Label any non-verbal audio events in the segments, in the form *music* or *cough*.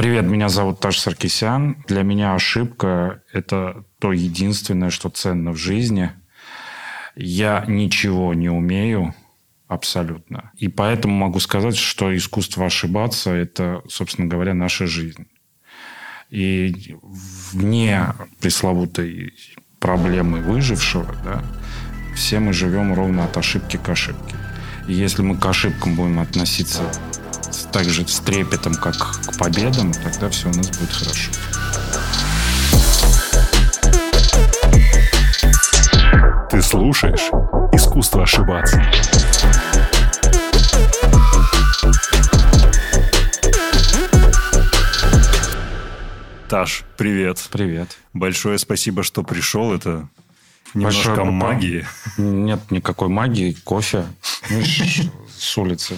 Привет, меня зовут Таш Саркисян. Для меня ошибка – это то единственное, что ценно в жизни. Я ничего не умею абсолютно. И поэтому могу сказать, что искусство ошибаться – это, собственно говоря, наша жизнь. И вне пресловутой проблемы выжившего, да, все мы живем ровно от ошибки к ошибке. И если мы к ошибкам будем относиться так же с трепетом, как к победам, тогда все у нас будет хорошо. Ты слушаешь «Искусство ошибаться». Таш, привет. Привет. Большое спасибо, что пришел. Это немножко Большое магии. Нет никакой магии. Кофе. *laughs* С улицы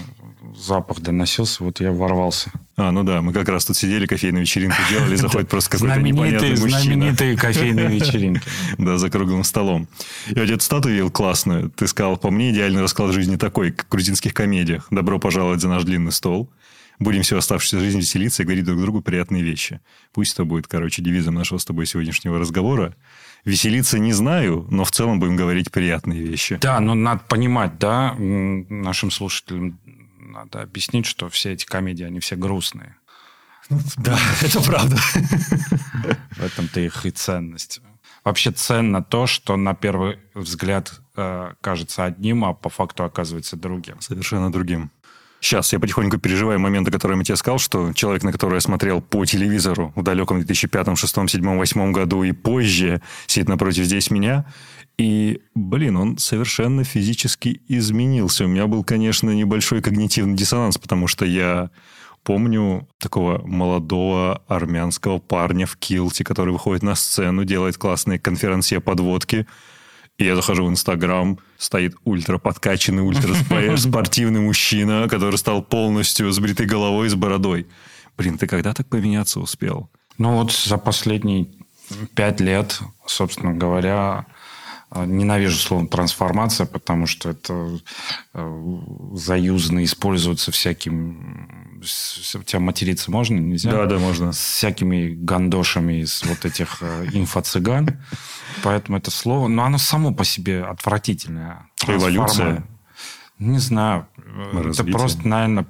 запах доносился, вот я ворвался. А, ну да, мы как раз тут сидели, кофейную вечеринку делали, заходит просто какой-то непонятный мужчина. Знаменитые кофейные *laughs* вечеринки. Да, за круглым столом. Я вот эту статую видел классную. Ты сказал, по мне, идеальный расклад жизни такой, как в грузинских комедиях. Добро пожаловать за наш длинный стол. Будем всю оставшуюся жизнь веселиться и говорить друг другу приятные вещи. Пусть это будет, короче, девизом нашего с тобой сегодняшнего разговора. Веселиться не знаю, но в целом будем говорить приятные вещи. Да, но надо понимать, да, нашим слушателям надо объяснить, что все эти комедии, они все грустные. Ну, да, *laughs* это правда. В этом-то их и ценность. Вообще ценно то, что на первый взгляд э, кажется одним, а по факту оказывается другим. Совершенно другим. Сейчас я потихоньку переживаю моменты, которые я тебе сказал, что человек, на которого я смотрел по телевизору в далеком 2005, 2006, 2007, 2008 году и позже, сидит напротив здесь меня, и, блин, он совершенно физически изменился. У меня был, конечно, небольшой когнитивный диссонанс, потому что я помню такого молодого армянского парня в килте, который выходит на сцену, делает классные конференции подводки. И я захожу в Инстаграм, стоит ультра подкачанный, ультра *laughs* спортивный мужчина, который стал полностью с бритой головой и с бородой. Блин, ты когда так поменяться успел? Ну вот за последние пять лет, собственно говоря, а, ненавижу слово трансформация, потому что это э, заюзано используется всяким... Тебя материться можно? Нельзя? Да, да, можно. С всякими гандошами из вот этих э, инфо-цыган. Поэтому это слово... Но оно само по себе отвратительное. Эволюция? Не знаю. Развитие. Это просто, наверное,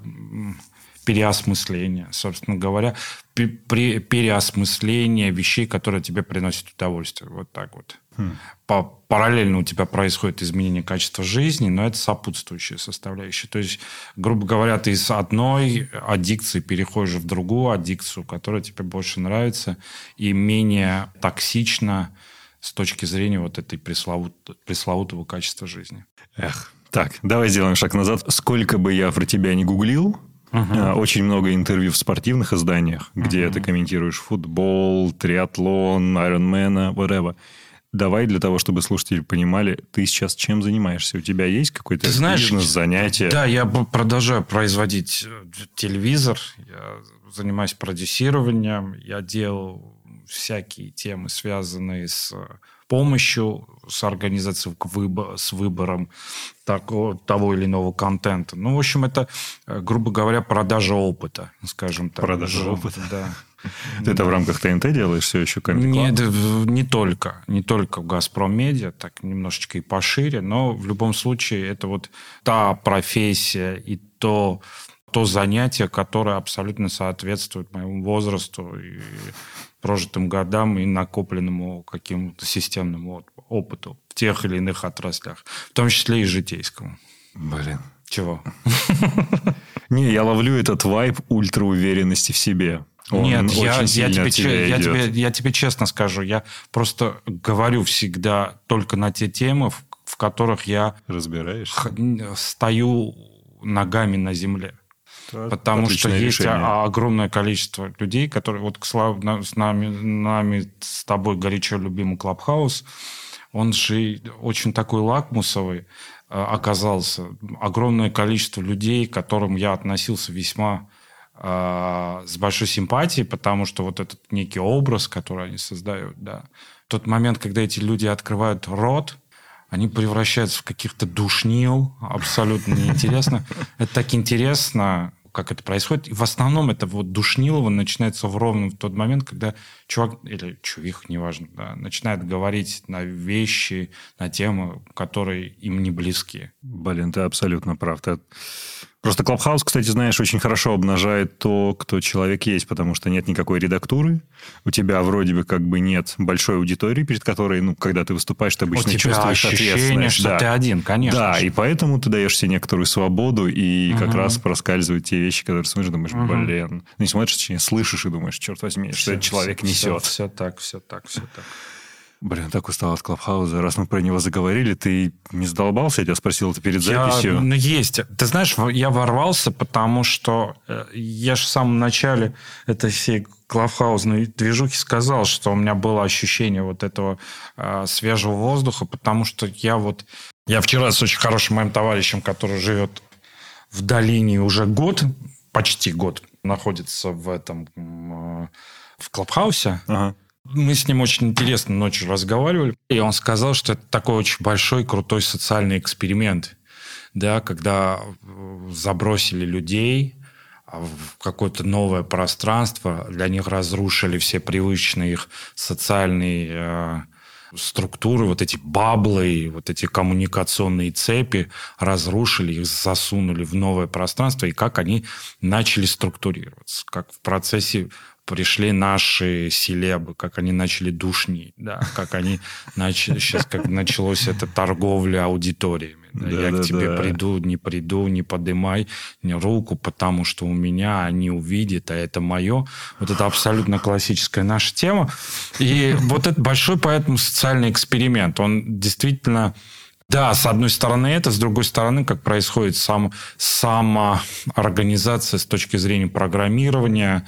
переосмысление, собственно говоря, переосмысление вещей, которые тебе приносят удовольствие. Вот так вот. Хм. По, параллельно у тебя происходит изменение качества жизни, но это сопутствующая составляющая. То есть, грубо говоря, ты из одной аддикции переходишь в другую аддикцию, которая тебе больше нравится и менее токсична с точки зрения вот этой пресловут, пресловутого качества жизни. Эх, так, давай сделаем шаг назад. Сколько бы я про тебя не гуглил, Uh-huh. Очень много интервью в спортивных изданиях, где uh-huh. ты комментируешь футбол, триатлон, айронмена, whatever. Давай для того, чтобы слушатели понимали, ты сейчас чем занимаешься? У тебя есть какой-то ты знаешь, бизнес, занятие? Да, я продолжаю производить э, телевизор, я занимаюсь продюсированием, я делал всякие темы, связанные с помощью, с организацией, с выбором такого, того или иного контента. Ну, в общем, это, э, грубо говоря, продажа опыта, скажем так. Продажа опыта. Да. Ты это в рамках ТНТ делаешь все еще? Нет, не только. Не только в «Газпром Медиа», так немножечко и пошире, но в любом случае это вот та профессия и то, то занятие, которое абсолютно соответствует моему возрасту и прожитым годам и накопленному каким-то системному опыту в тех или иных отраслях, в том числе и житейскому. Блин. Чего? *laughs* Не, я ловлю этот вайб ультра-уверенности в себе. Он Нет, я, я, тебе, я, тебе, я тебе честно скажу, я просто говорю всегда только на те темы, в, в которых я разбираешь, стою ногами на земле. Потому что есть решение. огромное количество людей, которые... Вот с нами, нами с тобой горячо любимый Клабхаус, он же очень такой лакмусовый э, оказался. Огромное количество людей, к которым я относился весьма э, с большой симпатией, потому что вот этот некий образ, который они создают, да. Тот момент, когда эти люди открывают рот, они превращаются в каких-то душнил, абсолютно неинтересно. Это так интересно, как это происходит. И в основном это вот душнилово начинается ровно в тот момент, когда чувак, или чувих, неважно, да, начинает говорить на вещи, на темы, которые им не близки. Блин, ты абсолютно прав. Ты Просто Клабхаус, кстати, знаешь, очень хорошо обнажает то, кто человек есть, потому что нет никакой редактуры. У тебя вроде бы как бы нет большой аудитории, перед которой, ну, когда ты выступаешь, ты обычно У тебя чувствуешь ощущение, ответственность. что да. ты один, конечно. Да, же. и поэтому ты даешь себе некоторую свободу, и как Мгм. раз проскальзывают те вещи, которые смотришь, думаешь, Мгм. блин. Ну, не смотришь, точнее, слышишь и думаешь, черт возьми, что этот человек несет. Все, так, все так, все так. Блин, так устал от Клабхауза. Раз мы про него заговорили, ты не задолбался? Я тебя спросил это перед Я, записью. ну, есть. Ты знаешь, я ворвался, потому что э, я же в самом начале этой всей клавхаузной движухи сказал, что у меня было ощущение вот этого э, свежего воздуха, потому что я вот... Я вчера с очень хорошим моим товарищем, который живет в долине уже год, почти год, находится в этом... э, в Клабхаусе. Ага. Мы с ним очень интересно ночью разговаривали, и он сказал, что это такой очень большой, крутой социальный эксперимент, да, когда э, забросили людей в какое-то новое пространство, для них разрушили все привычные их социальные э, структуры, вот эти баблы, вот эти коммуникационные цепи, разрушили их, засунули в новое пространство, и как они начали структурироваться, как в процессе пришли наши селебы, как они начали душнить, да, как они начали, сейчас как началась эта торговля аудиториями. Да, я к тебе Да-да-да. приду, не приду, не подымай не руку, потому что у меня они увидят, а это мое. Вот это абсолютно классическая наша тема. И вот это большой поэтому социальный эксперимент. Он действительно да, с одной стороны это, с другой стороны, как происходит сам, самоорганизация с точки зрения программирования,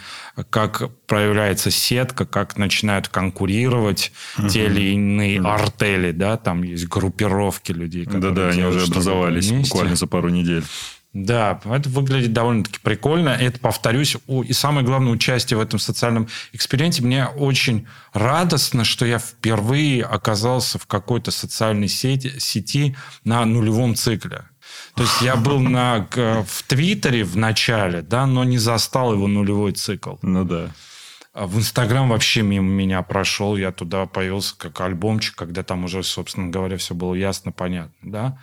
как проявляется сетка, как начинают конкурировать те или иные артели, да, там есть группировки людей, которые Да-да, они уже образовались вместе. буквально за пару недель. Да, это выглядит довольно-таки прикольно. Это, повторюсь, и самое главное, участие в этом социальном эксперименте. Мне очень радостно, что я впервые оказался в какой-то социальной сети, сети на нулевом цикле. То есть я был на, в Твиттере в начале, да, но не застал его нулевой цикл. Ну да. А В Инстаграм вообще мимо меня прошел, я туда появился как альбомчик, когда там уже, собственно говоря, все было ясно, понятно, да.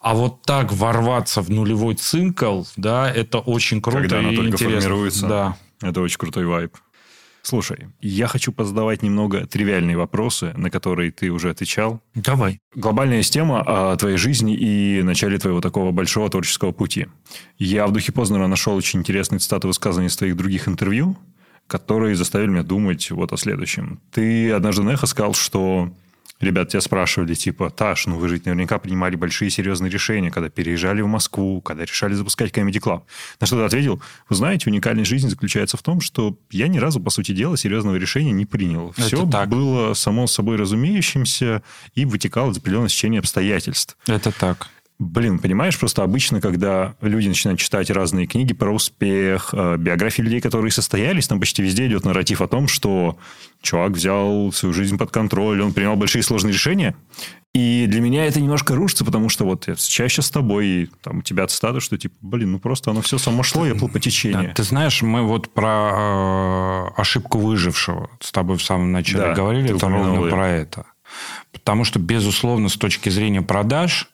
А вот так ворваться в нулевой цикл, да, это очень круто Когда и только интересно. формируется. Да. Это очень крутой вайб. Слушай, я хочу позадавать немного тривиальные вопросы, на которые ты уже отвечал. Давай. Глобальная тема о твоей жизни и начале твоего такого большого творческого пути. Я в духе Познера нашел очень интересные цитаты высказывания из твоих других интервью, которые заставили меня думать вот о следующем. Ты однажды на эхо сказал, что ребят тебя спрашивали, типа, Таш, ну вы же наверняка принимали большие серьезные решения, когда переезжали в Москву, когда решали запускать Comedy Club. На что ты ответил, вы знаете, уникальность жизни заключается в том, что я ни разу, по сути дела, серьезного решения не принял. Это Все так. было само собой разумеющимся и вытекало из определенного сечения обстоятельств. Это так. Блин, понимаешь, просто обычно, когда люди начинают читать разные книги про успех, э, биографии людей, которые состоялись, там почти везде идет нарратив о том, что чувак взял свою жизнь под контроль, он принимал большие сложные решения. И для меня это немножко рушится, потому что вот я чаще с тобой, и там у тебя цитаты, что типа, блин, ну просто оно все само шло, я плыл по течению. Да, ты знаешь, мы вот про э, ошибку выжившего с тобой в самом начале Да, говорили, это ровно её. про это. Потому что, безусловно, с точки зрения продаж,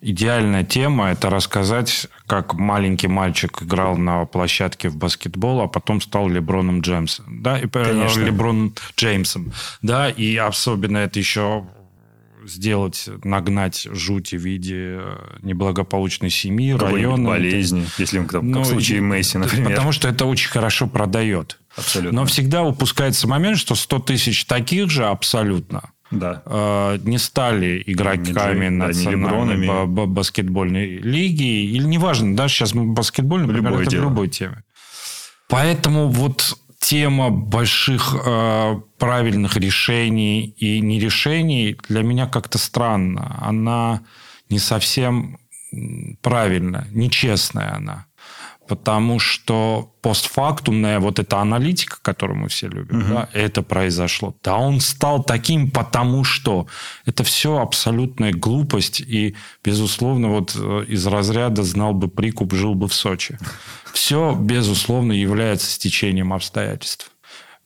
идеальная тема – это рассказать, как маленький мальчик играл на площадке в баскетбол, а потом стал Леброном Джеймсом. Да, и, э, Конечно. Леброн Джеймсом. Да, и особенно это еще сделать, нагнать жуть в виде э, неблагополучной семьи, района. болезни, если он, как Ну, в случае Месси, например. Потому что это очень хорошо продает. Абсолютно. Но всегда упускается момент, что 100 тысяч таких же абсолютно Да. э, не стали игроками Не Джей- да, не национальной баскетбольной лиги. Или неважно, да, сейчас мы баскетбольный, например, любое это дело. в любой теме. Поэтому вот тема больших э, правильных решений и нерешений для меня как-то странна. Она не совсем правильная, нечестная она. Потому что постфактумная вот эта аналитика, которую мы все любим, угу. да, это произошло. Да, он стал таким, потому что это все абсолютная глупость и, безусловно, вот э, из разряда знал бы прикуп, жил бы в Сочи. Все, безусловно, является стечением обстоятельств.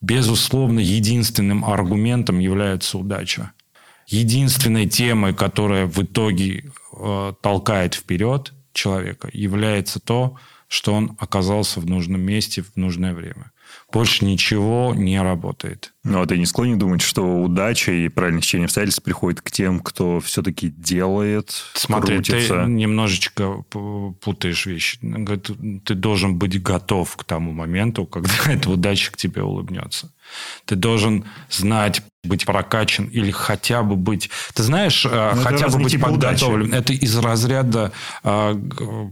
Безусловно, единственным аргументом является удача. Единственной темой, которая в итоге э, толкает вперед человека, является то, что он оказался в нужном месте в нужное время. Больше ничего не работает. Ну, а ты не склонен думать, что удача и правильное течение обстоятельств приходит к тем, кто все-таки делает, Смотри, крутится? ты немножечко путаешь вещи. Ты должен быть готов к тому моменту, когда *laughs* эта удача к тебе улыбнется. Ты должен знать, быть прокачан или хотя бы быть... Ты знаешь, э, Но хотя бы быть подготовлен. Удачи. Это из разряда э,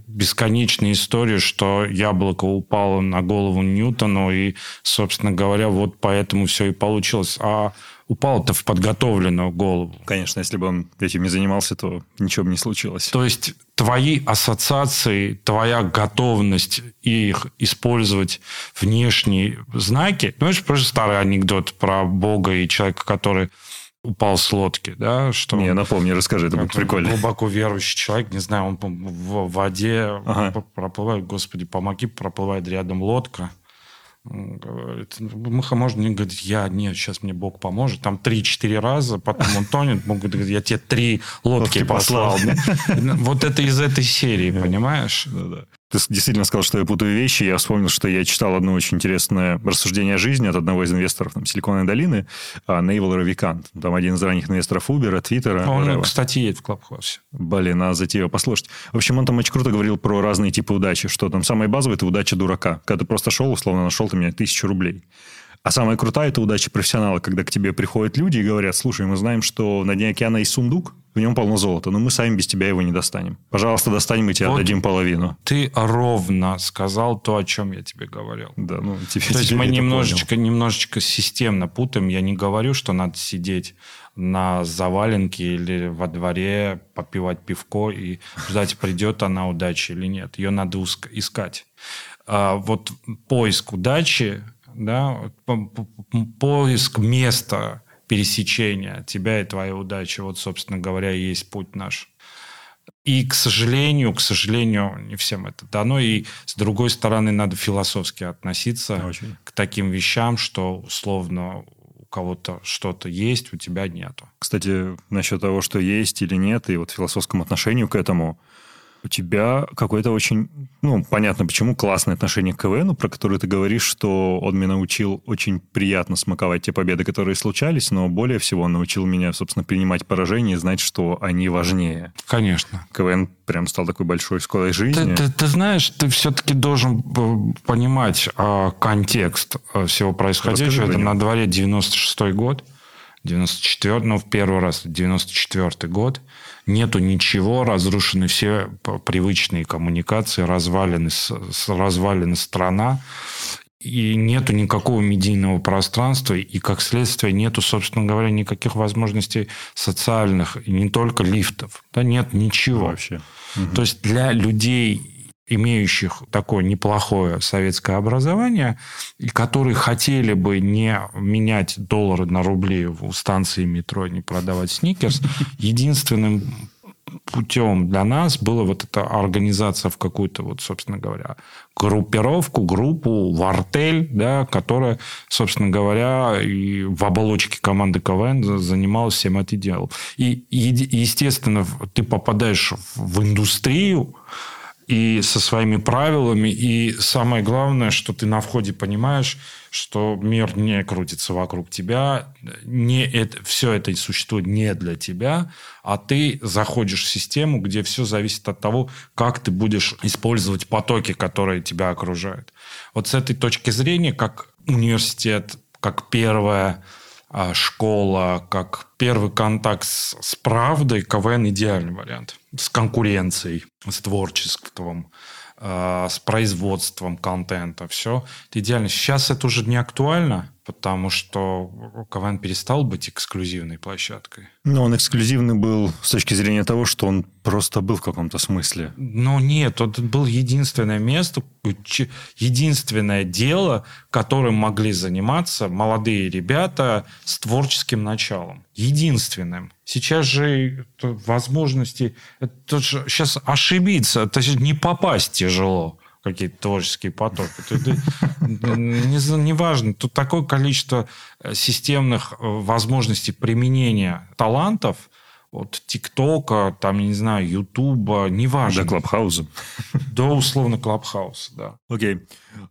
бесконечной истории, что яблоко упало на голову Ньютону, и, собственно говоря, вот поэтому все и получилось. А упал-то в подготовленную голову. Конечно, если бы он этим не занимался, то ничего бы не случилось. То есть твои ассоциации, твоя готовность их использовать внешние знаки. Ну, это просто старый анекдот про Бога и человека, который упал с лодки, да, что... Не, напомни, расскажи, это будет прикольно. Глубоко верующий человек, не знаю, он в воде ага. проплывает, господи, помоги, проплывает рядом лодка, Мыха может мне говорить, я, нет, сейчас мне Бог поможет. Там три-четыре раза, потом он тонет, Бог говорит, я тебе три лодки послал. *laughs* Вот это из этой серии, понимаешь? Ты действительно сказал, что я путаю вещи. Я вспомнил, что я читал одно очень интересное рассуждение о жизни от одного из инвесторов там, Силиконовой долины, а, Нейвел Равикант. Там один из ранних инвесторов Uber, Твиттера. Он, whatever. кстати, едет в Клабхаусе. Блин, надо зайти его послушать. В общем, он там очень круто говорил про разные типы удачи, что там самое базовое – это удача дурака. Когда ты просто шел, условно, нашел ты меня тысячу рублей. А самая крутая – это удача профессионала, когда к тебе приходят люди и говорят, слушай, мы знаем, что на дне океана есть сундук, в нем полно золота, но мы сами без тебя его не достанем. Пожалуйста, достанем, и тебе вот отдадим половину. Ты ровно сказал то, о чем я тебе говорил. Да, ну, тебе, то есть мы немножечко, немножечко системно путаем. Я не говорю, что надо сидеть на заваленке или во дворе, попивать пивко и ждать, придет она удача или нет. Ее надо искать. А вот поиск удачи да, поиск места пересечения тебя и твоей удачи. Вот, собственно говоря, и есть путь наш. И, к сожалению, к сожалению, не всем это дано. И, с другой стороны, надо философски относиться Очень. к таким вещам, что, условно, у кого-то что-то есть, у тебя нету. Кстати, насчет того, что есть или нет, и вот философском отношению к этому – у тебя какое-то очень, ну, понятно, почему классное отношение к КВН, про которое ты говоришь, что он меня научил очень приятно смаковать те победы, которые случались, но более всего он научил меня, собственно, принимать поражения и знать, что они важнее. Конечно. КВН прям стал такой большой школой жизни. Ты, ты, ты знаешь, ты все-таки должен э, понимать а, контекст э, всего происходящего. Это на дворе 96-й год. 94 ну, в первый раз 94 год. Нету ничего, разрушены все привычные коммуникации, развалины, развалена страна, и нету никакого медийного пространства, и, как следствие, нету, собственно говоря, никаких возможностей социальных, и не только лифтов. Да нет ничего. Вообще. То есть для людей имеющих такое неплохое советское образование, и которые хотели бы не менять доллары на рубли в станции метро, не продавать сникерс, *laughs* единственным путем для нас была вот эта организация в какую-то, вот, собственно говоря, группировку, группу, в артель, да, которая, собственно говоря, и в оболочке команды КВН занималась всем этим делом. И, естественно, ты попадаешь в индустрию, и со своими правилами. И самое главное, что ты на входе понимаешь, что мир не крутится вокруг тебя, не это, все это существует не для тебя, а ты заходишь в систему, где все зависит от того, как ты будешь использовать потоки, которые тебя окружают. Вот с этой точки зрения, как университет, как первая школа, как первый контакт с, с правдой, КВН идеальный вариант. С конкуренцией, с творчеством, э, с производством контента. Все это идеально. Сейчас это уже не актуально. Потому что КВН перестал быть эксклюзивной площадкой. Но он эксклюзивный был с точки зрения того, что он просто был в каком-то смысле. Но нет, это было единственное место, единственное дело, которым могли заниматься молодые ребята с творческим началом. Единственным. Сейчас же возможности... Это же, сейчас ошибиться, это не попасть тяжело какие-то творческие потоки. Неважно, не тут такое количество э, системных э, возможностей применения талантов от ТикТока, там, не знаю, Ютуба, неважно. До Клабхауза. До, условно, Клабхауса, да. Окей.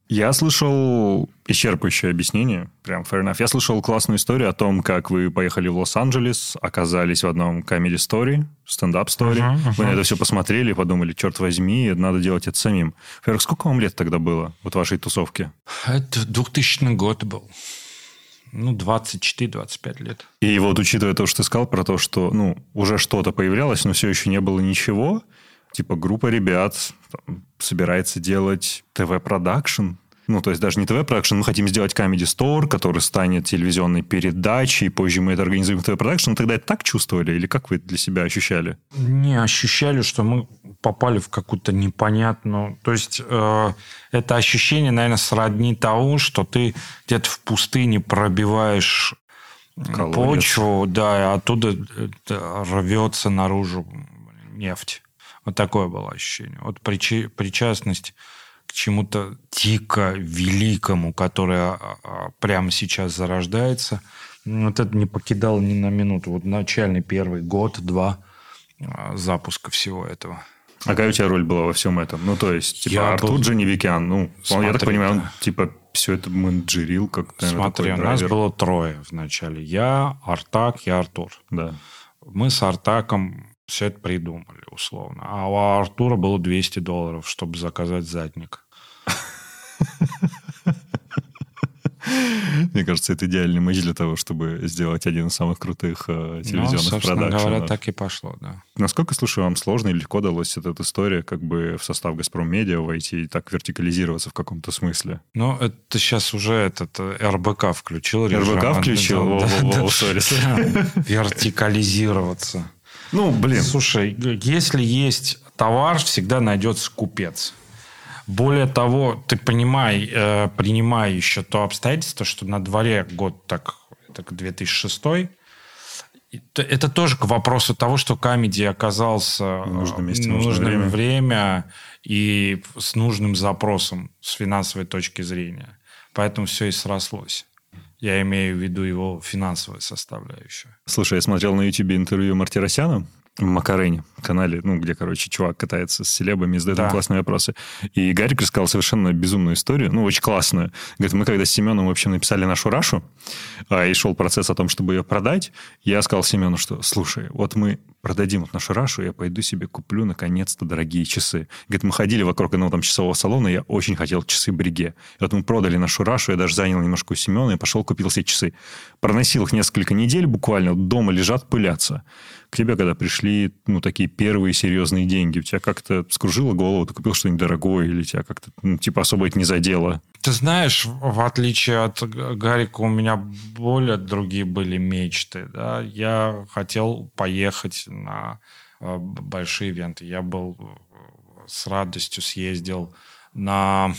Я слышал исчерпывающее объяснение, прям fair enough. Я слышал классную историю о том, как вы поехали в Лос-Анджелес, оказались в одном comedy story, стендап story. Uh-huh, uh-huh. Вы на это все посмотрели и подумали, черт возьми, надо делать это самим. Во-первых, сколько вам лет тогда было, вот вашей тусовке? Это 2000 год был. Ну, 24-25 лет. И вот учитывая то, что ты сказал про то, что ну, уже что-то появлялось, но все еще не было ничего, типа группа ребят там, собирается делать ТВ-продакшн, ну, то есть даже не ТВ-продакшн, мы хотим сделать Comedy Store, который станет телевизионной передачей, и позже мы это организуем в ТВ-продакшн. Тогда это так чувствовали? Или как вы для себя ощущали? Не, ощущали, что мы попали в какую-то непонятную... То есть э, это ощущение, наверное, сродни того, что ты где-то в пустыне пробиваешь Колодец. почву, да, и оттуда рвется наружу нефть. Вот такое было ощущение. Вот причи, причастность к чему-то дико великому, которое а, а, прямо сейчас зарождается. Вот это не покидало ни на минуту. Вот начальный первый год-два а, запуска всего этого. А какая у тебя роль была во всем этом? Ну, то есть, типа, я Артур был... Джаневикян, ну, Смотри, я так понимаю, он, типа, все это менеджерил как Смотри, у нас было трое вначале. Я, Артак и Артур. Да. Мы с Артаком все это придумали, условно. А у Артура было 200 долларов, чтобы заказать задник. *laughs* *laughs* Мне кажется, это идеальный матч для того, чтобы сделать один из самых крутых э, телевизионных ну, продакшенов. говоря, так и пошло, да. Насколько, слушай, вам сложно или легко далась эта история как бы в состав «Газпром Медиа» войти и так вертикализироваться в каком-то смысле? Ну, это сейчас уже этот э, РБК включил. РБК включил? Да, да, Вертикализироваться. Ну, блин. Слушай, если есть товар, всегда найдется купец. Более того, ты понимай, э, принимай еще то обстоятельство, что на дворе год так, так 2006 это тоже к вопросу того, что Камеди оказался в нужном месте, в нужное время. время и с нужным запросом с финансовой точки зрения. Поэтому все и срослось. Я имею в виду его финансовую составляющую. Слушай, я смотрел на YouTube интервью Мартиросяна, Макарене, канале, ну, где, короче, чувак катается с селебами и задает да. им классные вопросы. И Гарик рассказал совершенно безумную историю, ну, очень классную. Говорит, мы когда с Семеном, в общем, написали нашу Рашу, а, и шел процесс о том, чтобы ее продать, я сказал Семену, что, слушай, вот мы продадим вот нашу Рашу, я пойду себе куплю, наконец-то, дорогие часы. Говорит, мы ходили вокруг одного там часового салона, я очень хотел часы Бриге. И вот мы продали нашу Рашу, я даже занял немножко у Семена и пошел купил себе часы. Проносил их несколько недель буквально, дома лежат, пылятся к тебе, когда пришли ну, такие первые серьезные деньги, у тебя как-то скружило голову, ты купил что-нибудь дорогое, или тебя как-то ну, типа особо это не задело? Ты знаешь, в отличие от Гарика, у меня более другие были мечты. Да? Я хотел поехать на э, большие ивенты. Я был э, с радостью съездил на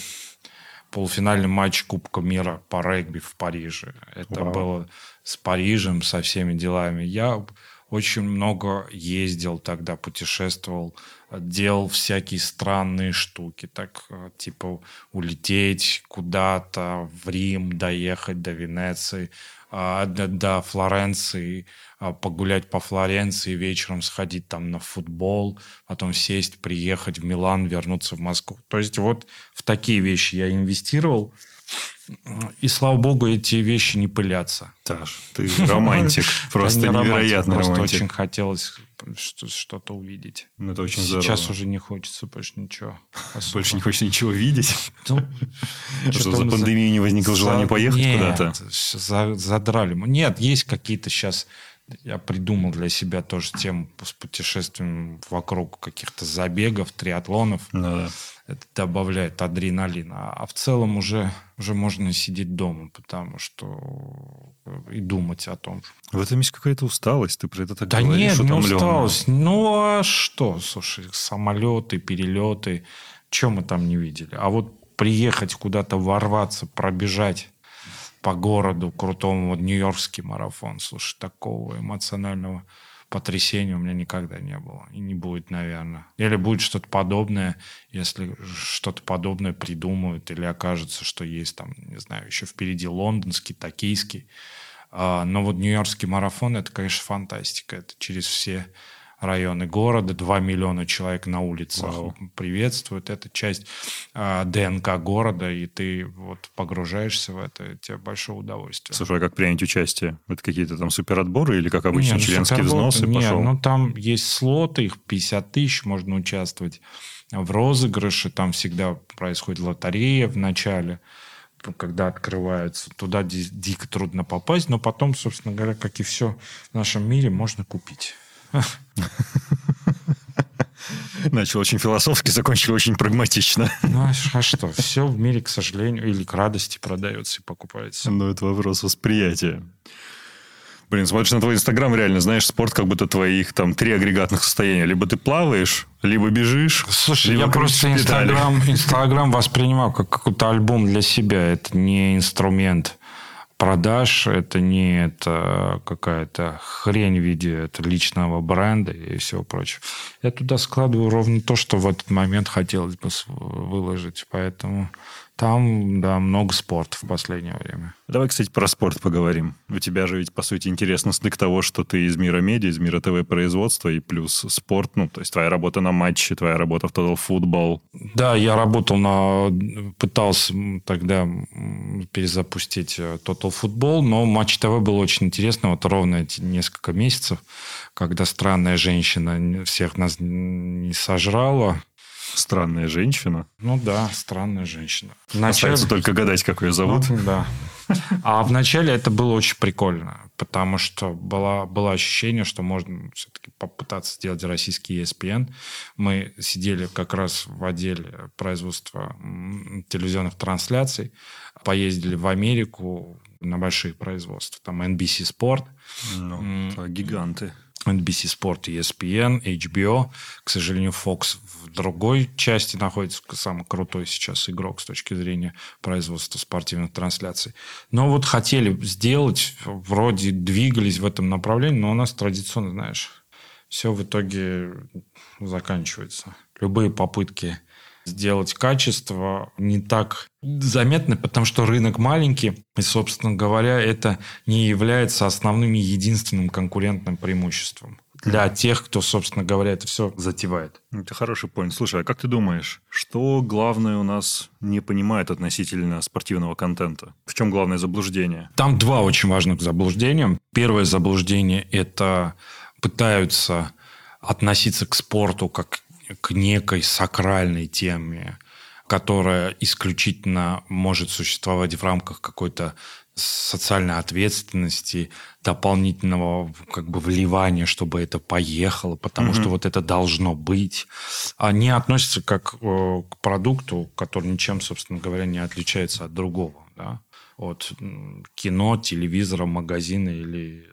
полуфинальный матч Кубка мира по регби в Париже. Это Вау. было с Парижем, со всеми делами. Я очень много ездил тогда, путешествовал, делал всякие странные штуки, так э, типа улететь куда-то в Рим, доехать до Венеции, а, до Флоренции, а, погулять по Флоренции, вечером сходить там на футбол, потом сесть, приехать в Милан, вернуться в Москву. То есть вот в такие вещи я инвестировал. И слава богу, эти вещи не пылятся. Таш, ты романтик. *laughs* Просто невероятно романтик. Просто очень хотелось что-то увидеть. Ну, это очень Сейчас уже не хочется больше ничего. Больше не хочется ничего видеть? *laughs* Ну, *laughs* что за пандемию не возникло желания поехать куда-то? задрали. Нет, есть какие-то сейчас я придумал для себя тоже тему с путешествием вокруг каких-то забегов, триатлонов. Ну, да. Это добавляет адреналина. А в целом уже, уже можно сидеть дома, потому что и думать о том. В этом есть какая-то усталость, ты про это так да говоришь, нет, не усталость. Ну а что, слушай, самолеты, перелеты, что мы там не видели? А вот приехать куда-то, ворваться, пробежать по городу крутому, вот Нью-Йоркский марафон, слушай, такого эмоционального потрясения у меня никогда не было. И не будет, наверное. Или будет что-то подобное, если что-то подобное придумают, или окажется, что есть там, не знаю, еще впереди лондонский, токийский. А, но вот Нью-Йоркский марафон, это, конечно, фантастика. Это через все районы города, 2 миллиона человек на улицах приветствуют. Это часть э, ДНК города, и ты вот погружаешься в это, тебе большое удовольствие. Слушай, а как принять участие? Это какие-то там суперотборы или, как обычно, нет, ну, членские взносы? Нет, пошел? ну там есть слоты, их 50 тысяч, можно участвовать в розыгрыше, там всегда происходит лотерея в начале когда открывается, туда дико трудно попасть, но потом, собственно говоря, как и все в нашем мире, можно купить. Начал очень философски, закончил очень прагматично. Ну, а, а что? Все в мире, к сожалению, или к радости продается и покупается. Ну, это вопрос восприятия. Блин, смотришь на твой инстаграм, реально, знаешь, спорт как будто твоих там три агрегатных состояния. Либо ты плаваешь, либо бежишь. Слушай, либо я просто инстаграм, инстаграм воспринимал как какой-то альбом для себя. Это не инструмент продаж, это не это какая-то хрень в виде это личного бренда и всего прочего. Я туда складываю ровно то, что в этот момент хотелось бы выложить. Поэтому там, да, много спорта в последнее время. Давай, кстати, про спорт поговорим. У тебя же ведь, по сути, интересно стык того, что ты из мира медиа, из мира ТВ-производства и плюс спорт, ну, то есть твоя работа на матче, твоя работа в Total Football. Да, я работал на... Пытался тогда перезапустить э, Total Football, но матч ТВ был очень интересно, вот ровно эти несколько месяцев, когда странная женщина всех нас не сожрала, Странная женщина. Ну да, странная женщина. Вначале... Остается только гадать, как ее зовут. Ну, да. А вначале это было очень прикольно, потому что было, было ощущение, что можно все-таки попытаться сделать российский ESPN. Мы сидели как раз в отделе производства телевизионных трансляций, поездили в Америку на большие производства. Там NBC Sport. Ну, гиганты. NBC Sport, ESPN, HBO. К сожалению, Fox в другой части находится самый крутой сейчас игрок с точки зрения производства спортивных трансляций. Но вот хотели сделать, вроде двигались в этом направлении, но у нас традиционно, знаешь, все в итоге заканчивается. Любые попытки сделать качество не так заметны, потому что рынок маленький, и, собственно говоря, это не является основным и единственным конкурентным преимуществом для тех, кто, собственно говоря, это все затевает. Это хороший поинт. Слушай, а как ты думаешь, что главное у нас не понимает относительно спортивного контента? В чем главное заблуждение? Там два очень важных заблуждения. Первое заблуждение – это пытаются относиться к спорту как к некой сакральной теме, которая исключительно может существовать в рамках какой-то социальной ответственности, дополнительного как бы вливания, чтобы это поехало, потому mm-hmm. что вот это должно быть, они относятся как э, к продукту, который ничем, собственно говоря, не отличается от другого, да? от кино, телевизора, магазина или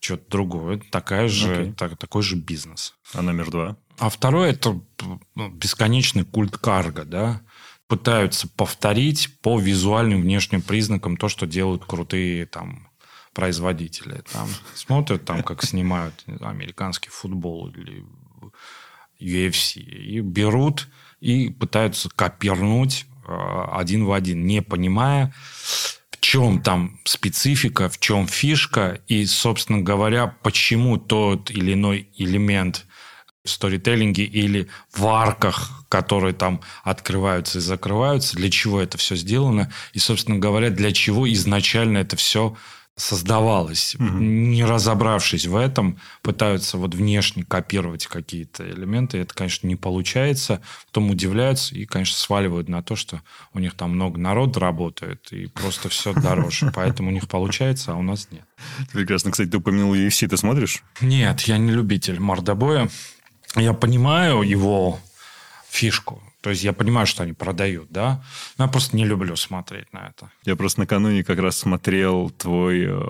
что-то другое. Это такая же, okay. так, такой же бизнес. А номер два? А второе – это ну, бесконечный культ карга, да, пытаются повторить по визуальным внешним признакам то, что делают крутые там производители. Там смотрят, там, как снимают американский футбол или UFC, и берут и пытаются копирнуть э, один в один, не понимая, в чем там специфика, в чем фишка, и, собственно говоря, почему тот или иной элемент в сторителлинге или в арках, которые там открываются и закрываются, для чего это все сделано, и, собственно говоря, для чего изначально это все создавалось, угу. не разобравшись в этом, пытаются вот внешне копировать какие-то элементы. Это, конечно, не получается. Потом удивляются и, конечно, сваливают на то, что у них там много народа работает, и просто все дороже. *laughs* Поэтому у них получается, а у нас нет. Прекрасно. Кстати, ты упомянул UFC, ты смотришь? Нет, я не любитель мордобоя. Я понимаю его фишку. То есть я понимаю, что они продают, да, но я просто не люблю смотреть на это. Я просто накануне как раз смотрел твой э,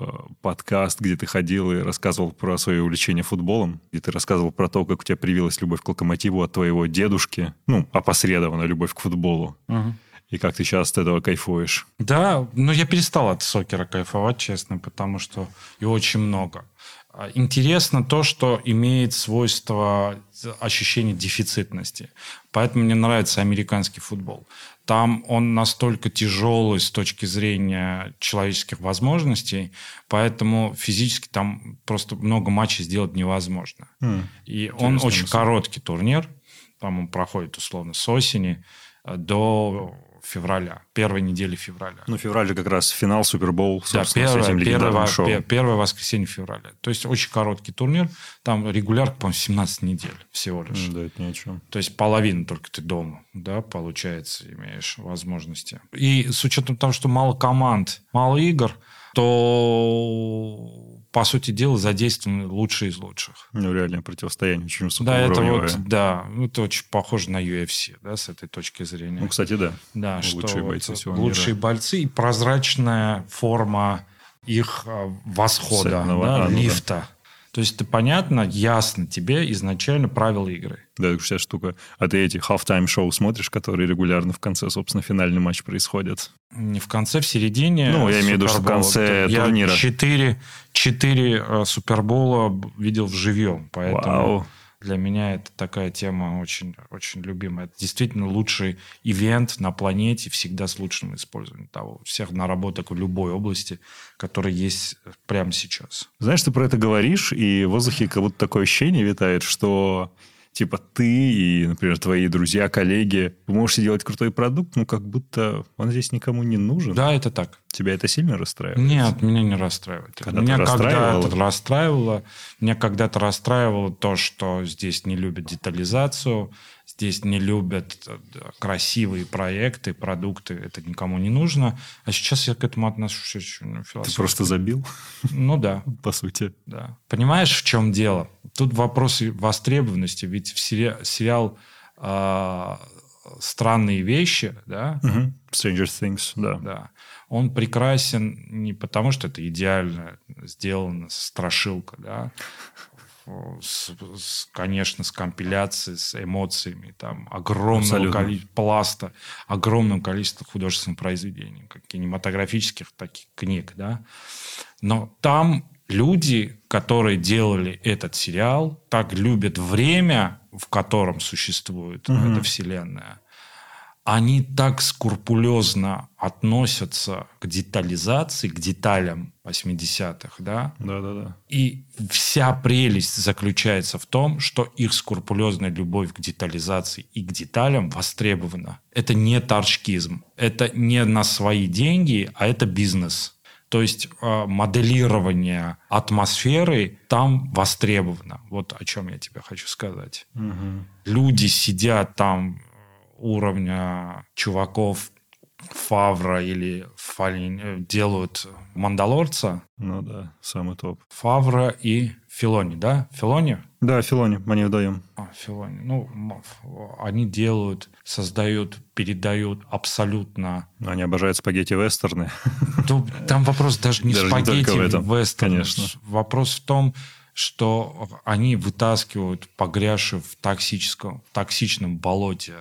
подкаст, где ты ходил и рассказывал про свое увлечение футболом, где ты рассказывал про то, как у тебя привилась любовь к локомотиву от твоего дедушки, ну, опосредованно любовь к футболу. Угу. И как ты сейчас от этого кайфуешь? Да, но я перестал от сокера кайфовать, честно, потому что и очень много. А, интересно то, что имеет свойство ощущения дефицитности. Поэтому мне нравится американский футбол. Там он настолько тяжелый с точки зрения человеческих возможностей, поэтому физически там просто много матчей сделать невозможно. Mm. И он очень мысль. короткий турнир. Там он проходит условно с осени до февраля, первой недели февраля. Ну, февраль же как раз финал, Супербол, да, первое, с этим первое, шоу. первое воскресенье февраля. То есть очень короткий турнир. Там регулярка, по-моему, 17 недель всего лишь. Да, это ни о чем. То есть половину только ты дома, да, получается, имеешь возможности. И с учетом того, что мало команд, мало игр, то по сути дела, задействованы лучшие из лучших. Ну, реальное противостояние очень Да, это вот, да, это очень похоже на UFC, да, с этой точки зрения. Ну, кстати, да. Да, лучшие что бойцы вот всего лучшие мира. бойцы и прозрачная форма их а, восхода, да, а, ну, лифта. Да. То есть это понятно, ясно тебе изначально правила игры. Да, это вся штука. А ты эти halftime шоу смотришь, которые регулярно в конце, собственно, финальный матч происходит? Не в конце, в середине. Ну, я имею в виду, что в конце я турнира. Четыре, четыре э, Супербола видел вживьем, поэтому... Вау. Для меня это такая тема очень, очень любимая. Это действительно лучший ивент на планете, всегда с лучшим использованием того, всех наработок в любой области, которые есть прямо сейчас. Знаешь, ты про это говоришь, и в воздухе как будто такое ощущение витает, что типа ты и, например, твои друзья, коллеги, вы можете делать крутой продукт, но как будто он здесь никому не нужен. Да, это так. Тебя это сильно расстраивает? Нет, меня не расстраивает. Когда меня когда-то расстраивало, меня когда-то расстраивало то, что здесь не любят детализацию, здесь не любят э, красивые проекты, продукты, это никому не нужно. А сейчас я к этому отношусь очень философски. Ты просто забил? Ну да. *laughs* По сути. Да. Понимаешь, в чем дело? Тут вопросы востребованности, ведь в сери... сериал э, «Странные вещи», да? Stranger Things, да. Да. Он прекрасен не потому, что это идеально сделано, страшилка, да, с, с, конечно, с компиляцией, с эмоциями, там, огромного количества, пласта, огромным количеством художественных произведений, как кинематографических, таких книг, да. Но там люди, которые делали этот сериал, так любят время, в котором существует угу. эта вселенная, они так скрупулезно относятся к детализации, к деталям 80-х, да? Да, да, да. И вся прелесть заключается в том, что их скрупулезная любовь к детализации и к деталям востребована. Это не торчкизм, это не на свои деньги, а это бизнес. То есть э, моделирование атмосферы там востребовано. Вот о чем я тебе хочу сказать. Угу. Люди сидят там уровня чуваков Фавра или Фалин э, делают Мандалорца. Ну да, самый топ. Фавра и Филони, да? Филони? Да, Филони, они вдвоем. А, Филони. Ну, они делают, создают, передают абсолютно... Они обожают спагетти-вестерны. *laughs* Там вопрос даже не спагетти-вестерны. Конечно. Вопрос в том, что они вытаскивают погрязшую в токсическом, токсичном болоте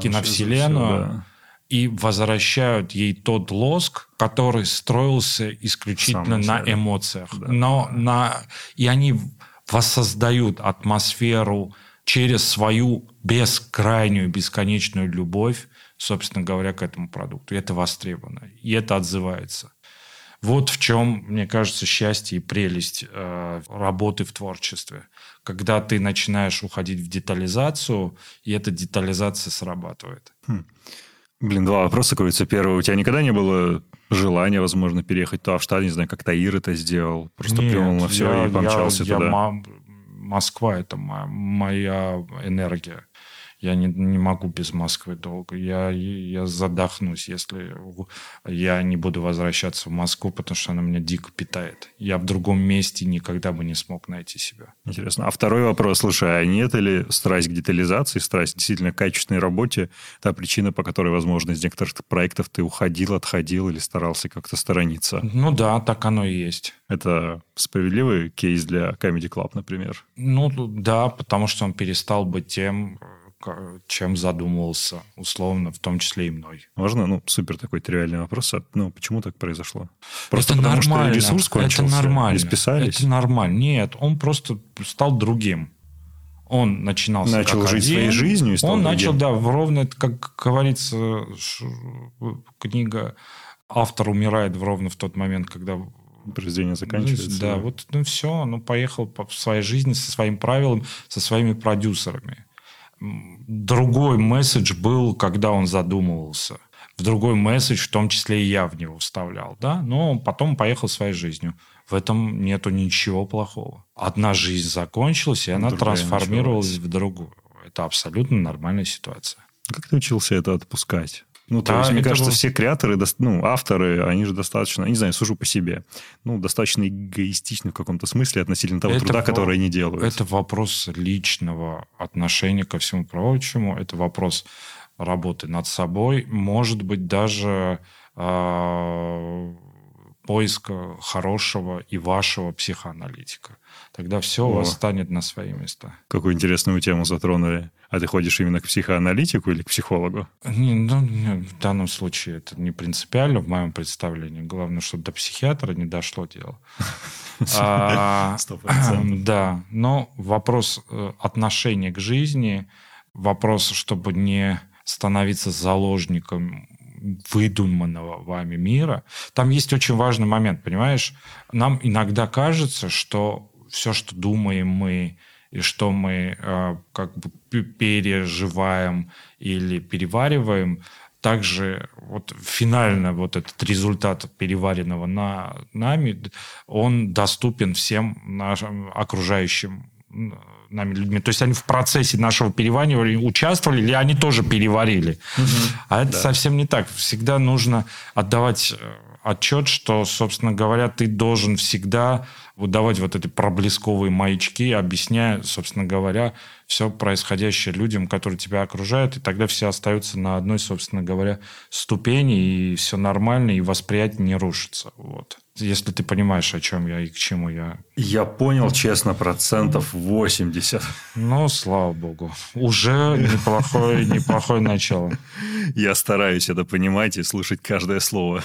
киновселенную да. и возвращают ей тот лоск, который строился исключительно на эмоциях. Да. Но на... И они воссоздают атмосферу через свою бескрайнюю, бесконечную любовь, собственно говоря, к этому продукту. И это востребовано. И это отзывается. Вот в чем, мне кажется, счастье и прелесть э, работы в творчестве. Когда ты начинаешь уходить в детализацию, и эта детализация срабатывает. Хм. Блин, два вопроса крутятся. Первый, у тебя никогда не было желание, возможно, переехать туда в штат, не знаю, как Таир это сделал, просто Нет, плюнул на все я, и помчался я, туда. Я, Москва – это моя, моя энергия. Я не, не могу без Москвы долго. Я, я задохнусь, если я не буду возвращаться в Москву, потому что она меня дико питает. Я в другом месте никогда бы не смог найти себя. Интересно. А второй вопрос. Слушай, а нет ли страсть к детализации, страсть действительно к качественной работе та причина, по которой, возможно, из некоторых проектов ты уходил, отходил или старался как-то сторониться? Ну да, так оно и есть. Это справедливый кейс для Comedy Club, например? Ну да, потому что он перестал быть тем, чем задумывался, условно, в том числе и мной. Можно, ну, супер такой тривиальный вопрос. А, ну, почему так произошло? Просто это потому, нормально. что ресурс кончился? Это нормально. И списались? Это нормально. Нет, он просто стал другим. Он начинался Начал как жить один. своей жизнью и стал Он другим. начал, да, ровно, как говорится, книга «Автор умирает ровно в тот момент, когда произведение заканчивается. Да, вот ну все, ну поехал по своей жизни со своим правилом, со своими продюсерами другой месседж был, когда он задумывался. В другой месседж, в том числе и я в него вставлял, да, но потом поехал своей жизнью. В этом нету ничего плохого. Одна жизнь закончилась, и она Другая трансформировалась началась. в другую. Это абсолютно нормальная ситуация. Как ты учился это отпускать? Ну, то да, есть, мне кажется, все креаторы, ну, авторы, они же достаточно, не знаю, сужу по себе, ну, достаточно эгоистичны в каком-то смысле относительно того это труда, во... который они делают. Это вопрос личного отношения ко всему прочему, это вопрос работы над собой, может быть, даже э, поиска хорошего и вашего психоаналитика. Тогда все О. у вас станет на свои места. Какую интересную тему затронули. А ты ходишь именно к психоаналитику или к психологу? Не, ну, в данном случае это не принципиально в моем представлении. Главное, чтобы до психиатра не дошло дело. *laughs* А, *clears throat* да, но вопрос э, отношения к жизни, вопрос, чтобы не становиться заложником выдуманного вами мира. Там есть очень важный момент, понимаешь? Нам иногда кажется, что все, что думаем мы, и что мы э, как бы переживаем или перевариваем, также вот финально вот этот результат переваренного на нами, он доступен всем нашим окружающим нами людьми. То есть они в процессе нашего переваривания участвовали или они тоже переварили. Угу. А это да. совсем не так. Всегда нужно отдавать э, отчет, что, собственно говоря, ты должен всегда выдавать вот эти проблесковые маячки, объясняя, собственно говоря, все происходящее людям, которые тебя окружают, и тогда все остаются на одной, собственно говоря, ступени, и все нормально, и восприятие не рушится. Вот. Если ты понимаешь, о чем я и к чему я. Я понял, честно, процентов 80. Ну, слава богу. Уже неплохое, неплохое начало. *laughs* Я стараюсь это понимать и слушать каждое слово.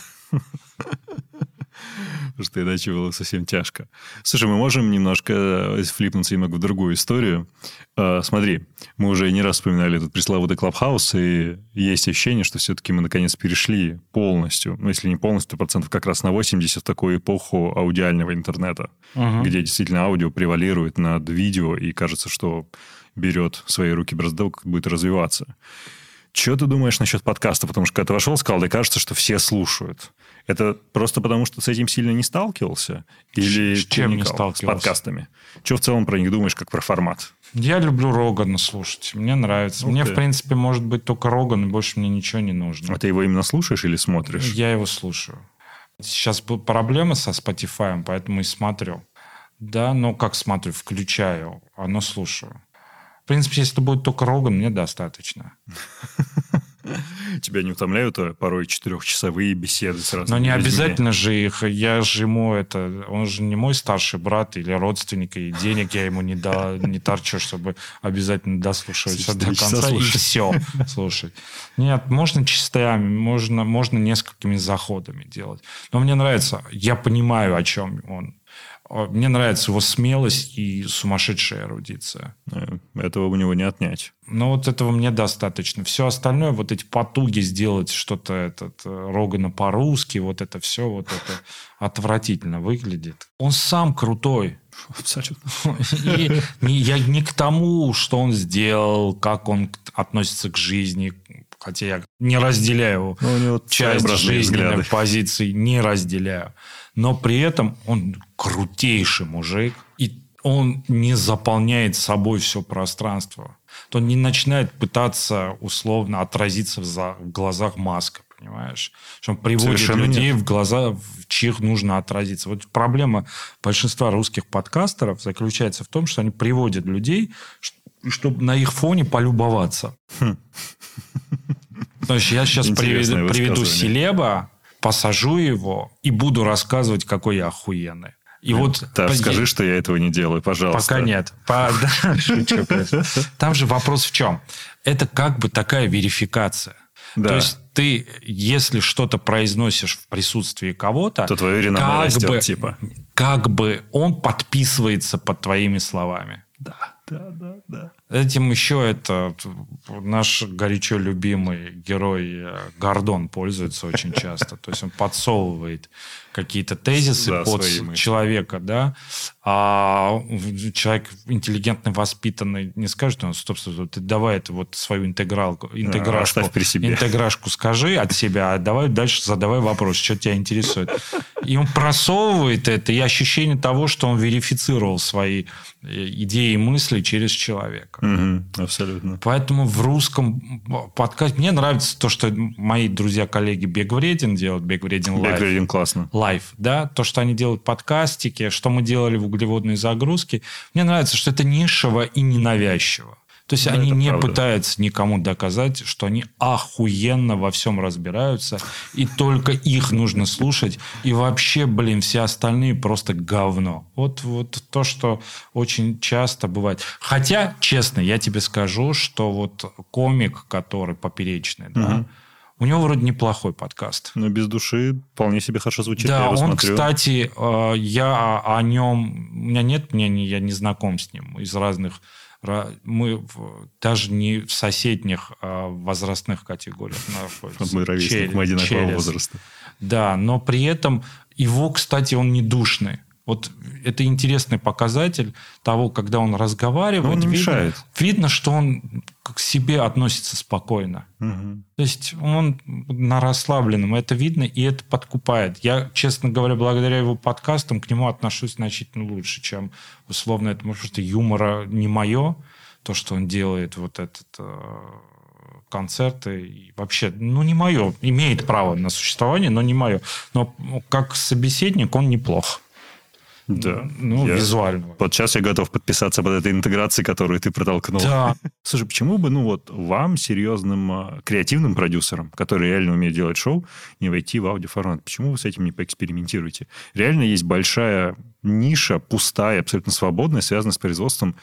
Потому что иначе было совсем тяжко. Слушай, мы можем немножко э, флипнуться немного в другую историю. А, смотри, мы уже не раз вспоминали этот пресловутый Клабхаус, и есть ощущение, что все-таки мы наконец перешли полностью, ну, если не полностью, то процентов как раз на 80 в такую эпоху аудиального интернета, uh-huh. где действительно аудио превалирует над видео, и кажется, что берет в свои руки браздок, будет развиваться. Что ты думаешь насчет подкаста? Потому что когда ты вошел, сказал, да кажется, что все слушают. Это просто потому, что с этим сильно не сталкивался? Или с чем не сталкивался? С подкастами. Что в целом про них думаешь, как про формат? Я люблю Рогана слушать. Мне нравится. Ух мне, ты. в принципе, может быть только Роган, и больше мне ничего не нужно. А ты его именно слушаешь или смотришь? Я его слушаю. Сейчас проблемы со Spotify, поэтому и смотрю. Да, но как смотрю, включаю, оно слушаю. В принципе, если будет только Роган, мне достаточно. *laughs* Тебя не утомляют а порой четырехчасовые беседы с разными Но не людьми? обязательно же их. Я же ему это... Он же не мой старший брат или родственник, и денег я ему не, да, не торчу, чтобы обязательно дослушивать все до конца. И все слушать. Нет, можно частями, можно, можно несколькими заходами делать. Но мне нравится, я понимаю, о чем он. Мне нравится его смелость и сумасшедшая эрудиция. Э, этого у него не отнять. Но вот этого мне достаточно. Все остальное, вот эти потуги сделать что-то этот, э, Рогана по-русски, вот это все, вот это *laughs* отвратительно выглядит. Он сам крутой. Абсолютно. *laughs* И я не к тому, что он сделал, как он относится к жизни, хотя я не разделяю Ну, у него часть жизненных взгляды. позиций, не разделяю. Но при этом он крутейший мужик, и он не заполняет собой все пространство. То он не начинает пытаться условно отразиться в, за- в глазах маска, понимаешь? Что он приводит Совершенно людей нет. в глаза, в чьих нужно отразиться. Вот проблема большинства русских подкастеров заключается в том, что они приводят людей, чтобы на их фоне полюбоваться. То есть я сейчас приведу, приведу селеба, посажу его и буду рассказывать, какой я охуенный. И вот Так, по- скажи, что я этого не делаю, пожалуйста. Пока нет. По- *laughs* да. Там же вопрос в чем? Это как бы такая верификация. Да. То есть ты, если что-то произносишь в присутствии кого-то, То твое реноме как растет, бы, типа. как бы он подписывается под твоими словами. Да, да, да, да. Этим еще это наш горячо любимый герой э, Гордон пользуется очень *laughs* часто. То есть он подсовывает какие-то тезисы Да, под человека, да. А человек интеллигентный, воспитанный не скажет, он, стоп, стоп, стоп, ты давай это вот свою интегралку, интеграшку, оставь при себе. интеграшку скажи от себя, а давай дальше задавай вопрос, что тебя интересует. И он просовывает это, и ощущение того, что он верифицировал свои э, идеи и мысли через человека. Мгм, абсолютно. Поэтому в русском подкасте... Мне нравится то, что мои друзья-коллеги Бег Вреден делают, Бег Вреден Live. Бег Вреден классно. Live, да, то, что они делают подкастики, что мы делали в углеводной загрузке. Мне нравится, что это нишево и ненавязчиво. То есть Да, они не правда. пытаются никому доказать, что они охуенно во всем разбираются, и только их нужно слушать, и вообще, блин, все остальные просто говно. Вот, вот то, что очень часто бывает. Хотя, честно, я тебе скажу, что вот комик, который Поперечный, да, у него вроде неплохой подкаст. Но без души вполне себе хорошо звучит. Да, он, смотрю. кстати, э, я о нем, у меня нет мнений, я не знаком с ним из разных, ра- мы даже не в соседних а, возрастных категориях находимся. Мы ровесник, мы одинакового возраста. Да, но при этом его, кстати, он не душный. Вот это интересный показатель того, когда он разговаривает. Он не видно, мешает. видно, что он к себе относится спокойно. Мгм. То есть он на расслабленном, это видно, и это подкупает. Я, честно говоря, благодаря его подкастам к нему отношусь значительно лучше, чем условно это, может, что юмора не мое, то, что он делает, вот этот э, концерты, и вообще, ну, не мое. Имеет право на существование, но не мое. Но как собеседник он неплох. Да. Ну, Я- визуально. Вот сейчас я готов подписаться под этой интеграцией, которую ты протолкнул. Да. Слушай, почему бы, ну вот, вам, серьезным а, креативным продюсерам, которые реально умеют делать шоу, не войти в аудиоформат? Почему вы с этим не поэкспериментируете? Реально есть большая ниша, пустая, абсолютно свободная, связанная с производством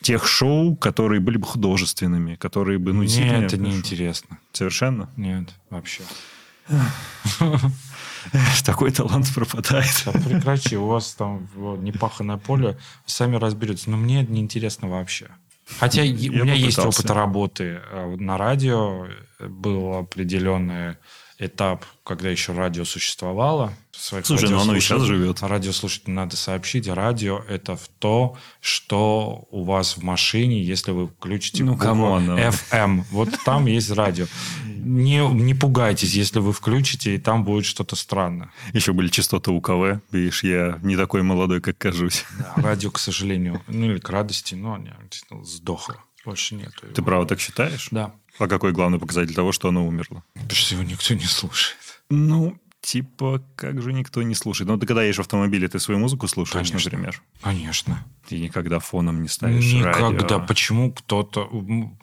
тех шоу, которые были бы художественными, которые бы, ну, действительно... это неинтересно. Совершенно. Нет, вообще. *laughs* *laughs* Такой талант пропадает. Да прекрати, у вас там непаханное поле, сами разберетесь. Но мне неинтересно вообще. Хотя и- у Я меня есть попытался. опыт работы э, на радио. Был определенный этап, когда еще радио существовало. Своих Слушай, ну оно и сейчас живет. Радиослушателям надо сообщить. Радио – это в то, что у вас в машине, если вы включите Ну, come on, ну. FM. Вот там есть радио. Не, не пугайтесь, если вы включите, и там будет что-то странное. Еще были частоты УКВ. Видишь, я не такой молодой, как кажусь. Да, радио, к сожалению, ну или к радости, но не, сдохло. Больше его. Ты право так считаешь? Да. А какой главный показатель того, что оно умерло? Потому что его никто не слушает. Ну, типа, как же никто не слушает? Ну, ты когда едешь в автомобиле, ты свою музыку слушаешь, Конечно. например? Конечно. Ты никогда фоном не ставишь Никогда. радио. Почему кто-то...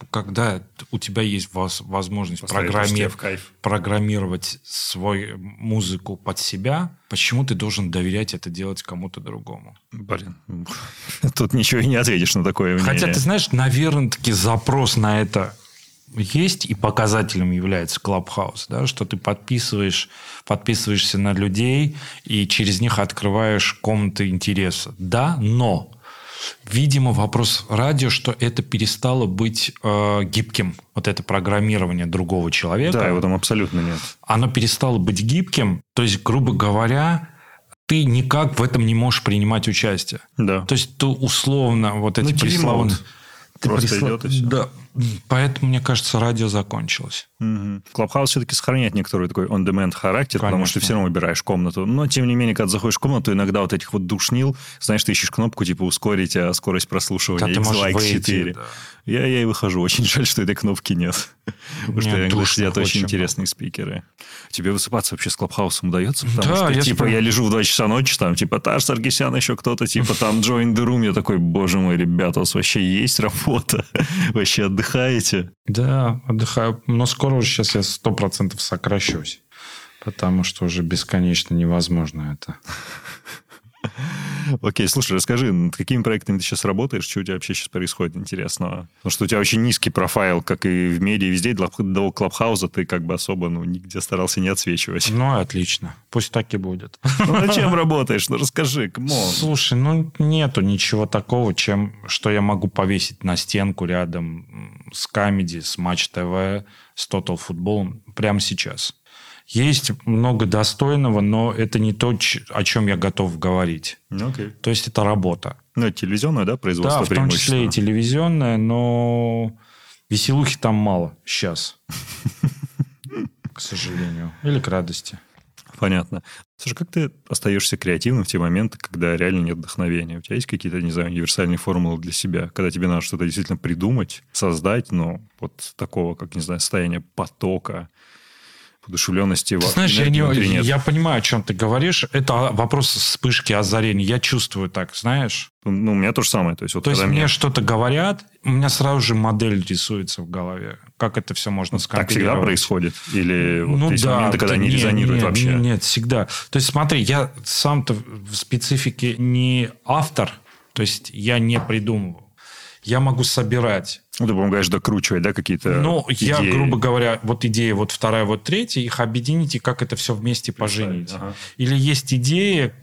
Когда у тебя есть воз- возможность программи- программировать свою музыку под себя, почему ты должен доверять это делать кому-то другому? Блин, *laughs* тут ничего и не ответишь на такое мнение. Хотя, ты знаешь, наверное, таки запрос на это есть, и показателем является Clubhouse, да, что ты подписываешь, подписываешься на людей, и через них открываешь комнаты интереса. Да, но, видимо, вопрос радио, что это перестало быть э, гибким, вот это программирование другого человека Да, его там абсолютно нет. оно перестало быть гибким. То есть, грубо говоря, ты никак в этом не можешь принимать участие. Да. То есть, ты условно вот эти Ну, пресловутые... тире-мод. Просто идет и всё. Да. Поэтому, мне кажется, радио закончилось. Угу. Клабхаус все-таки сохраняет некоторый такой on-demand характер, Конечно. потому что ты все равно выбираешь комнату. Но, тем не менее, когда заходишь в комнату, иногда вот этих вот душнил, знаешь, ты ищешь кнопку, типа, ускорить а скорость прослушивания да, X-Like Да. Я, я и выхожу. Очень жаль, что этой кнопки нет. *laughs* Потому что иногда сидят очень интересные спикеры. Тебе высыпаться вообще с Клабхаусом удается? Потому да, что, я типа, я лежу в 2 часа ночи, там, типа, Таш Саргисян, еще кто-то, типа, там, Join the Room. Я такой, боже мой, ребята, у вас вообще есть работа? *laughs* Вообще отдыхаете? Да, отдыхаю. Но скоро уже сейчас я сто процентов сокращусь. Потому что уже бесконечно невозможно это. Окей, слушай, расскажи, над какими проектами ты сейчас работаешь, что у тебя вообще сейчас происходит интересного? Потому что у тебя очень низкий профайл, как и в медиа, везде, до Clubhouse а ты как бы особо ну, нигде старался не отсвечивать. Ну, отлично. Пусть так и будет. *laughs* Ну, над чем *laughs* работаешь? Ну, расскажи, come on. Слушай, ну, нету ничего такого, чем, что я могу повесить на стенку рядом с Comedy, с Матч ТВ, с Total Football прямо сейчас. Есть много достойного, но это не то, о чем я готов говорить. Okay. То есть это работа. Ну, это телевизионное, да, производство Да, в том числе и телевизионное, но веселухи там мало сейчас. *laughs* К сожалению. Или к радости. Понятно. Слушай, как ты остаешься креативным в те моменты, когда реально нет вдохновения? У тебя есть какие-то, не знаю, универсальные формулы для себя, когда тебе надо что-то действительно придумать, создать, но вот такого, как, не знаю, состояние потока, подушевленности ты знаешь, я, не, я понимаю, о чем ты говоришь. Это вопрос вспышки озарения. Я чувствую так, знаешь. Ну, у меня то же самое. То есть, вот то есть мне, мне что-то говорят, у меня сразу же модель рисуется в голове. Как это все можно скомпилировать. Так всегда происходит? Или ну, вот есть да, моменты, когда да, не нет, резонирует нет, вообще? Нет, всегда. То есть смотри, я сам-то в специфике не автор, то есть я не придумываю. Я могу собирать ну, ты помогаешь докручивать, да, какие-то Ну, идеи. я, грубо говоря, вот идея, вот вторая, вот третья, их объединить и как это все вместе поженить. Ага. Или есть идея,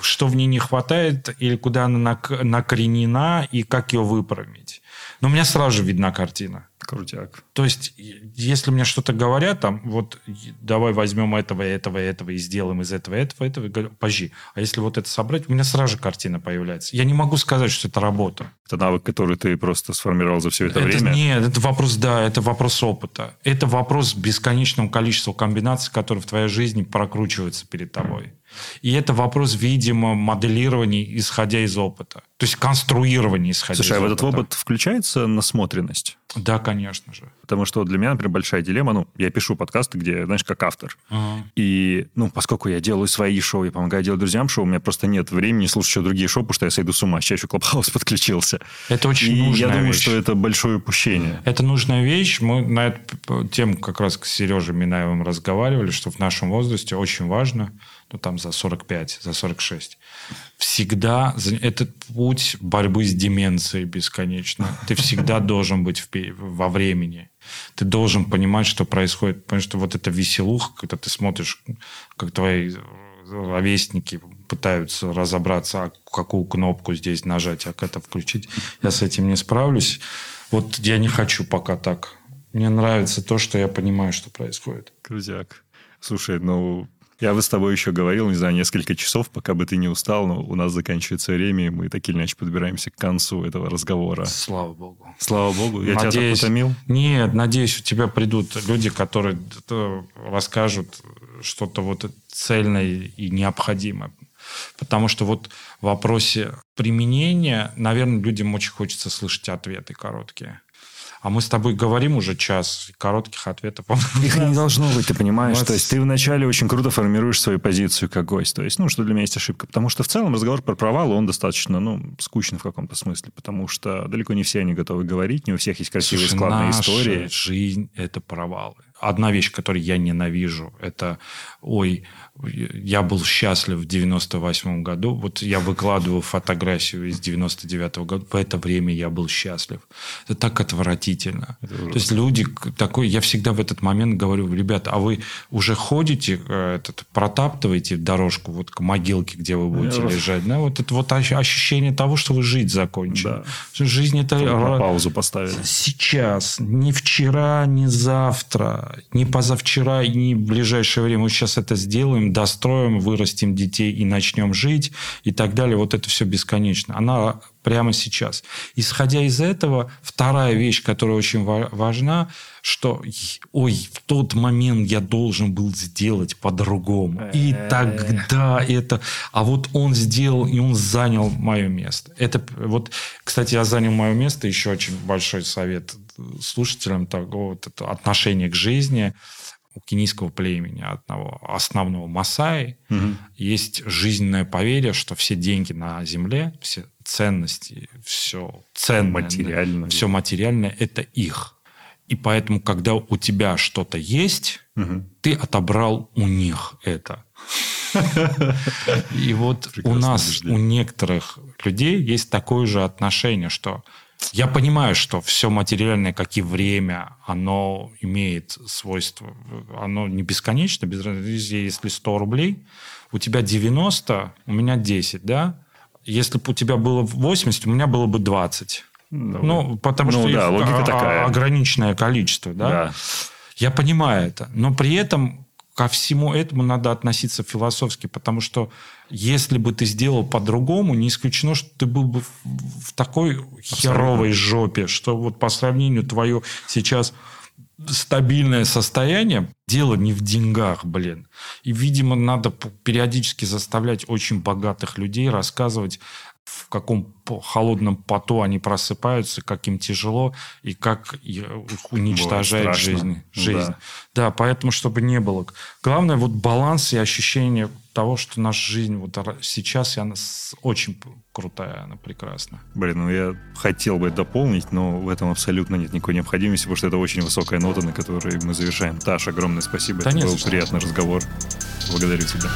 что в ней не хватает, или куда она накоренена, и как ее выправить. Но у меня сразу же видна картина. Крутяк. То есть, если мне что-то говорят, там, вот, давай возьмем этого, этого, этого и сделаем из этого, этого, этого, говорю, подожди, а если вот это собрать, у меня сразу же картина появляется. Я не могу сказать, что это работа. Это навык, который ты просто сформировал за все это, это время? Нет, это вопрос, да, это вопрос опыта. Это вопрос бесконечного количества комбинаций, которые в твоей жизни прокручиваются перед тобой. И это вопрос, видимо, моделирования, исходя из опыта. То есть конструирования, исходя Слушай, из а опыта. в этот опыт включается насмотренность? Да, конечно же. Потому что для меня, например, большая дилемма, ну, я пишу подкасты, где, знаешь, как автор. Ага. И, ну, поскольку я делаю свои шоу, я помогаю делать друзьям шоу, у меня просто нет времени слушать еще другие шоу, потому что я сойду с ума. Сейчас еще Клабхаус *laughs* подключился. Это очень и нужная я думаю, вещь. что это большое упущение. Это нужная вещь. Мы на эту тему как раз с Сережей Минаевым разговаривали, что в нашем возрасте очень важно, ну, там за 45, за 46, всегда этот путь борьбы с деменцией бесконечно. Ты всегда *laughs* должен быть во времени. Ты должен понимать, что происходит. Потому что вот эта веселуха, когда ты смотришь, как твои ровесники пытаются разобраться, а какую кнопку здесь нажать, а как это включить. Я с этим не справлюсь. Вот я не хочу пока так. Мне нравится то, что я понимаю, что происходит. Крузяк. Слушай, ну, я бы с тобой еще говорил, не знаю, несколько часов, пока бы ты не устал, но у нас заканчивается время, и мы так или иначе подбираемся к концу этого разговора. Слава богу. Слава богу. Я надеюсь, тебя так утомил? Нет, надеюсь, у тебя придут люди, которые расскажут что-то вот цельное и необходимое. Потому что вот в вопросе применения, наверное, людям очень хочется слышать ответы короткие. А мы с тобой говорим уже час, коротких ответов. Их не должно быть, ты понимаешь? Вот. То есть ты вначале очень круто формируешь свою позицию как гость. То есть, ну, что для меня есть ошибка. Потому что в целом разговор про провал, он достаточно, ну, скучный в каком-то смысле. Потому что далеко не все они готовы говорить, не у всех есть красивые Слушай, складные наша истории. жизнь – это провалы. Одна вещь, которую я ненавижу, это, ой, я был счастлив в 98 году. Вот я выкладываю фотографию из 99 -го года. В это время я был счастлив. Это так отвратительно. Это То есть люди такой... Я всегда в этот момент говорю, ребята, а вы уже ходите, э, этот, протаптываете дорожку вот к могилке, где вы будете Я лежать. Да? Вот это вот ощущение того, что вы жить закончили. Да. Жизнь это... На паузу поставили. Сейчас. Не вчера, не завтра, не позавчера, не в ближайшее время. Мы сейчас это сделаем достроим, вырастим детей и начнем жить и так далее. Вот это все бесконечно. Она прямо сейчас. Исходя из этого, вторая вещь, которая очень важна, что, ой, в тот момент я должен был сделать по-другому. И тогда это... А вот он сделал, и он занял мое место. Это вот, кстати, я занял мое место, еще очень большой совет слушателям того, вот это отношение к жизни у кенийского племени, одного основного Масаи, угу. есть жизненное поверье, что все деньги на земле, все ценности, все ценное, материальное, все материальное – это их. И поэтому, когда у тебя что-то есть, угу. ты отобрал у них это. *laughs* И вот у нас, у некоторых людей есть такое же отношение, что я понимаю, что все материальное, как и время, оно имеет свойство, оно не бесконечно, без разницы, если 100 рублей, у тебя 90, у меня 10, да? Если бы у тебя было 80, у меня было бы 20. Ну, ну потому ну, что да, логика такая. ограниченное количество, да? да. Я понимаю это, но при этом ко всему этому надо относиться философски, потому что если бы ты сделал по-другому, не исключено, что ты был бы в, в такой Абсолютно. херовой жопе, что вот по сравнению твое сейчас стабильное состояние, дело не в деньгах, блин. И, видимо, надо периодически заставлять очень богатых людей рассказывать в каком холодном поту они просыпаются, как им тяжело и как их уничтожает жизнь. жизнь. Да. да, поэтому, чтобы не было. Главное, вот баланс и ощущение того, что наша жизнь вот сейчас, она очень крутая, она прекрасна. Блин, ну я хотел бы дополнить, но в этом абсолютно нет никакой необходимости, потому что это очень высокая нота, на которой мы завершаем. Таш, огромное спасибо. Да это нет, был приятный разговор. Благодарю тебя.